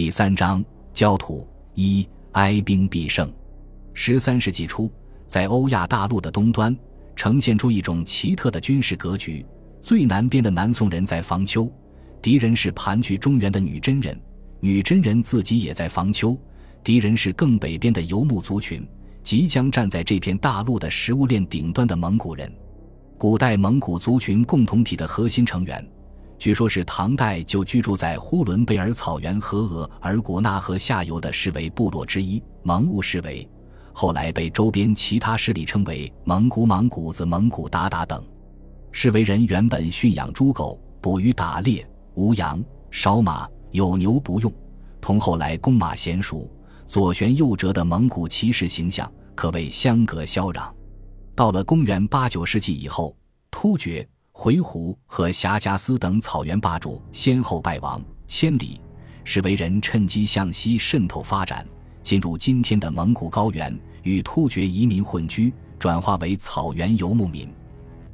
第三章焦土一哀兵必胜。十三世纪初，在欧亚大陆的东端，呈现出一种奇特的军事格局。最南边的南宋人在防丘，敌人是盘踞中原的女真人，女真人自己也在防丘。敌人是更北边的游牧族群，即将站在这片大陆的食物链顶端的蒙古人。古代蒙古族群共同体的核心成员。据说，是唐代就居住在呼伦贝尔草原和额尔古纳河下游的氏维部落之一蒙兀氏维，后来被周边其他势力称为蒙古莽古子、蒙古鞑靼等。氏维人原本驯养猪狗，捕鱼打猎，无羊少马，有牛不用，同后来弓马娴熟、左旋右折的蒙古骑士形象可谓相隔萧壤。到了公元八九世纪以后，突厥。回鹘和霞加斯等草原霸主先后败亡，千里是为人趁机向西渗透发展，进入今天的蒙古高原，与突厥移民混居，转化为草原游牧民。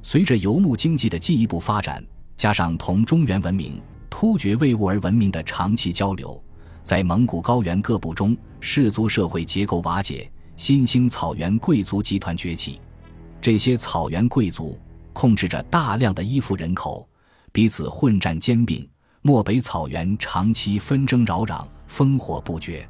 随着游牧经济的进一步发展，加上同中原文明、突厥维吾尔文明的长期交流，在蒙古高原各部中，氏族社会结构瓦解，新兴草原贵族集团崛起。这些草原贵族。控制着大量的依附人口，彼此混战兼并，漠北草原长期纷争扰攘，烽火不绝。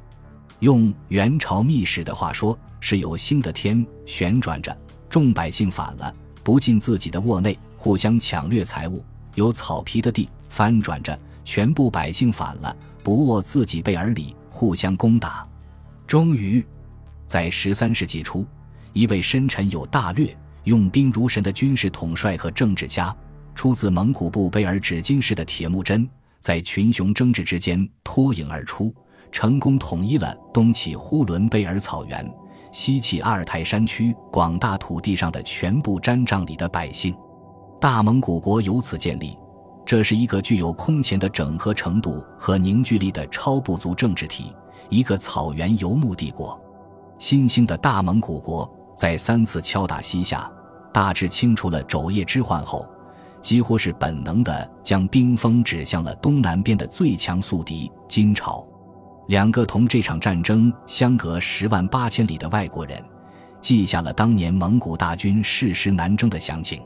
用元朝秘史的话说，是有星的天旋转着，众百姓反了，不进自己的窝内，互相抢掠财物；有草皮的地翻转着，全部百姓反了，不握自己背而里，互相攻打。终于，在十三世纪初，一位深沉有大略。用兵如神的军事统帅和政治家，出自蒙古部贝尔指金氏的铁木真，在群雄争执之间脱颖而出，成功统一了东起呼伦贝尔草原、西起阿尔泰山区广大土地上的全部毡帐里的百姓，大蒙古国由此建立。这是一个具有空前的整合程度和凝聚力的超部族政治体，一个草原游牧帝国。新兴的大蒙古国在三次敲打西夏。大致清除了肘腋之患后，几乎是本能地将兵锋指向了东南边的最强宿敌金朝。两个同这场战争相隔十万八千里的外国人，记下了当年蒙古大军誓师南征的详情。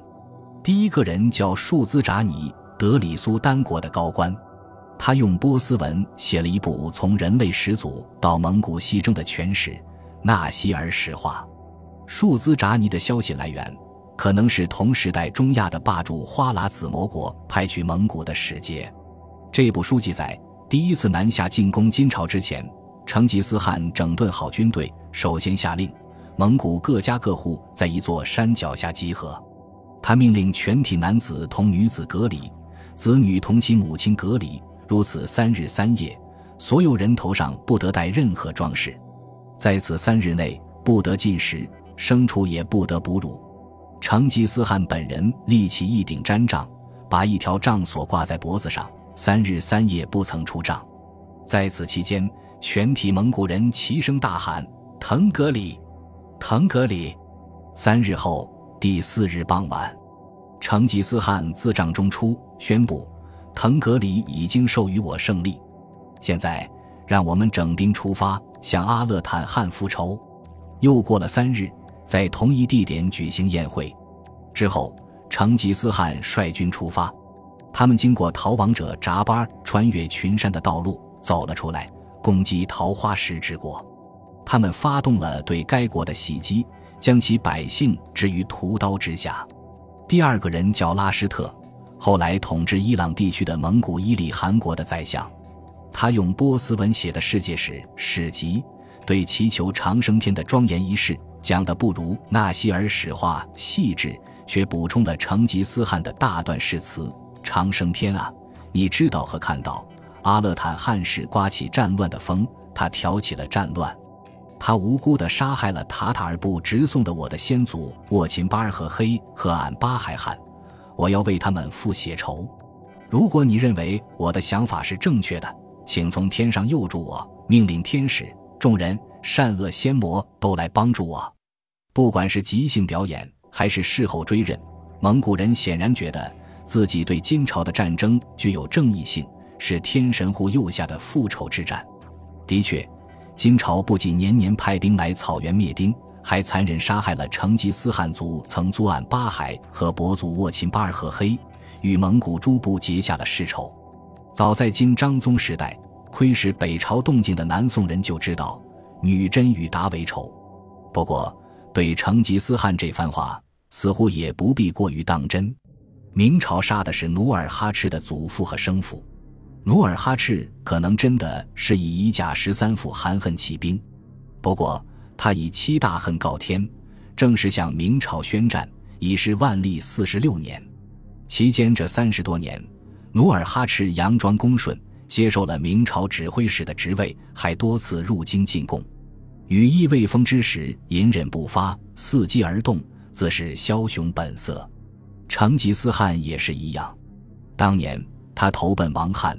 第一个人叫树兹扎尼，德里苏丹国的高官，他用波斯文写了一部从人类始祖到蒙古西征的全史《纳西尔史话》。树兹扎尼的消息来源。可能是同时代中亚的霸主花剌子模国派去蒙古的使节。这部书记载，第一次南下进攻金朝之前，成吉思汗整顿好军队，首先下令，蒙古各家各户在一座山脚下集合。他命令全体男子同女子隔离，子女同其母亲隔离，如此三日三夜，所有人头上不得戴任何装饰，在此三日内不得进食，牲畜也不得哺乳。成吉思汗本人立起一顶毡帐，把一条帐索挂在脖子上，三日三夜不曾出帐。在此期间，全体蒙古人齐声大喊：“腾格里，腾格里！”三日后，第四日傍晚，成吉思汗自帐中出，宣布：“腾格里已经授予我胜利。现在，让我们整兵出发，向阿勒坦汗复仇。”又过了三日。在同一地点举行宴会之后，成吉思汗率军出发。他们经过逃亡者扎巴，穿越群山的道路走了出来，攻击桃花石之国。他们发动了对该国的袭击，将其百姓置于屠刀之下。第二个人叫拉施特，后来统治伊朗地区的蒙古伊利汗国的宰相。他用波斯文写的世界史史籍，对祈求长生天的庄严仪式。讲的不如纳西尔史话细致，却补充了成吉思汗的大段誓词：“长生天啊，你知道和看到阿勒坦汗时刮起战乱的风，他挑起了战乱，他无辜地杀害了塔塔尔部直送的我的先祖沃秦巴尔和黑和俺巴海汗，我要为他们复血仇。如果你认为我的想法是正确的，请从天上佑助我，命令天使、众人。”善恶仙魔都来帮助我，不管是即兴表演还是事后追认，蒙古人显然觉得自己对金朝的战争具有正义性，是天神护佑下的复仇之战。的确，金朝不仅年年派兵来草原灭丁，还残忍杀害了成吉思汗族曾租岸巴海和伯祖沃秦巴尔赫黑，与蒙古诸部结下了世仇。早在金章宗时代，窥视北朝动静的南宋人就知道女真与达为仇。不过，对成吉思汗这番话，似乎也不必过于当真。明朝杀的是努尔哈赤的祖父和生父，努尔哈赤可能真的是以一甲十三副含恨起兵，不过他以七大恨告天，正式向明朝宣战，已是万历四十六年。期间这三十多年，努尔哈赤佯装恭顺，接受了明朝指挥使的职位，还多次入京进贡。羽翼未丰之时，隐忍不发，伺机而动，自是枭雄本色。成吉思汗也是一样，当年他投奔王汉，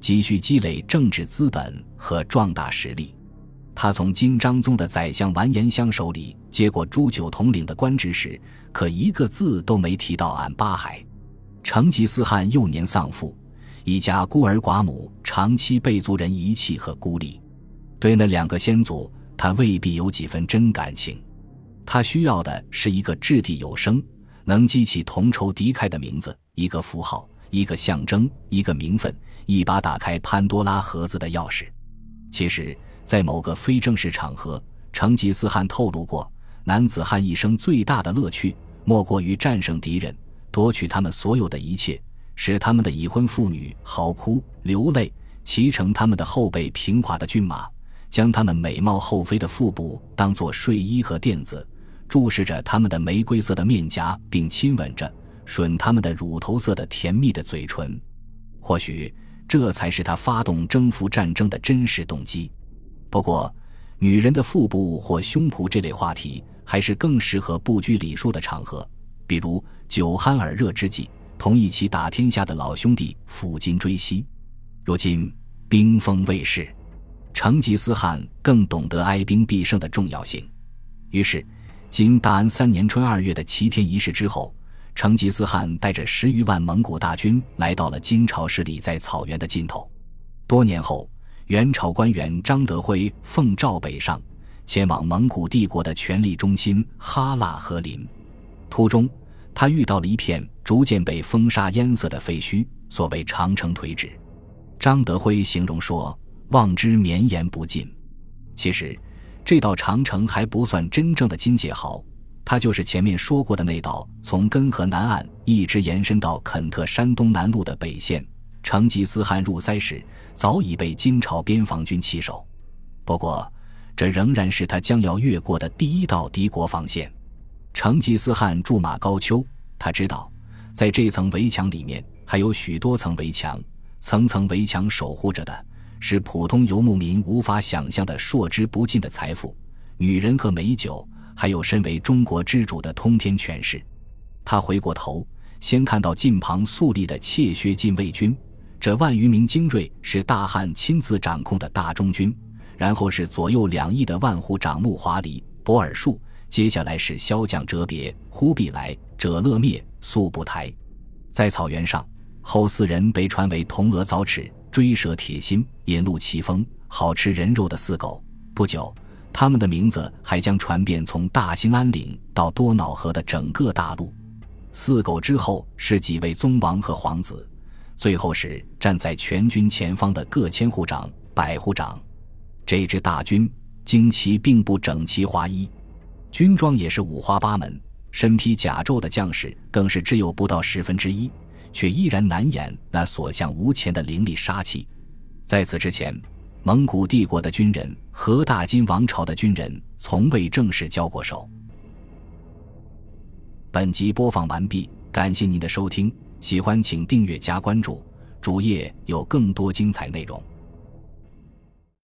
急需积累政治资本和壮大实力。他从金章宗的宰相完颜乡手里接过朱九统领的官职时，可一个字都没提到俺巴海。成吉思汗幼年丧父，一家孤儿寡母，长期被族人遗弃和孤立，对那两个先祖，他未必有几分真感情。他需要的是一个掷地有声。能激起同仇敌忾的名字，一个符号，一个象征，一个名分，一把打开潘多拉盒子的钥匙。其实，在某个非正式场合，成吉思汗透露过，男子汉一生最大的乐趣，莫过于战胜敌人，夺取他们所有的一切，使他们的已婚妇女嚎哭流泪，骑乘他们的后背平滑的骏马，将他们美貌后妃的腹部当作睡衣和垫子。注视着他们的玫瑰色的面颊，并亲吻着吮他们的乳头色的甜蜜的嘴唇，或许这才是他发动征服战争的真实动机。不过，女人的腹部或胸脯这类话题，还是更适合不拘礼数的场合，比如酒酣耳热之际，同一起打天下的老兄弟抚今追昔。如今兵锋未逝，成吉思汗更懂得哀兵必胜的重要性，于是。经大安三年春二月的齐天仪式之后，成吉思汗带着十余万蒙古大军来到了金朝势力在草原的尽头。多年后，元朝官员张德辉奉诏北上，前往蒙古帝国的权力中心哈腊和林。途中，他遇到了一片逐渐被风沙淹塞的废墟，所谓长城颓址。张德辉形容说：“望之绵延不尽。”其实。这道长城还不算真正的金界壕，它就是前面说过的那道从根河南岸一直延伸到肯特山东南路的北线。成吉思汗入塞时，早已被金朝边防军弃守。不过，这仍然是他将要越过的第一道敌国防线。成吉思汗驻马高丘，他知道，在这层围墙里面还有许多层围墙，层层围墙守护着的。是普通游牧民无法想象的数之不尽的财富、女人和美酒，还有身为中国之主的通天权势。他回过头，先看到近旁肃立的怯薛禁卫军，这万余名精锐是大汉亲自掌控的大中军，然后是左右两翼的万户长木华黎、博尔术，接下来是骁将哲别、忽必来、者勒灭、速不台。在草原上，后四人被传为同俄早齿。追蛇铁心、引鹿奇峰、好吃人肉的四狗。不久，他们的名字还将传遍从大兴安岭到多瑙河的整个大陆。四狗之后是几位宗王和皇子，最后是站在全军前方的各千户长、百户长。这支大军旌旗并不整齐划一，军装也是五花八门，身披甲胄的将士更是只有不到十分之一。却依然难掩那所向无前的凌厉杀气。在此之前，蒙古帝国的军人和大金王朝的军人从未正式交过手。本集播放完毕，感谢您的收听，喜欢请订阅加关注，主页有更多精彩内容。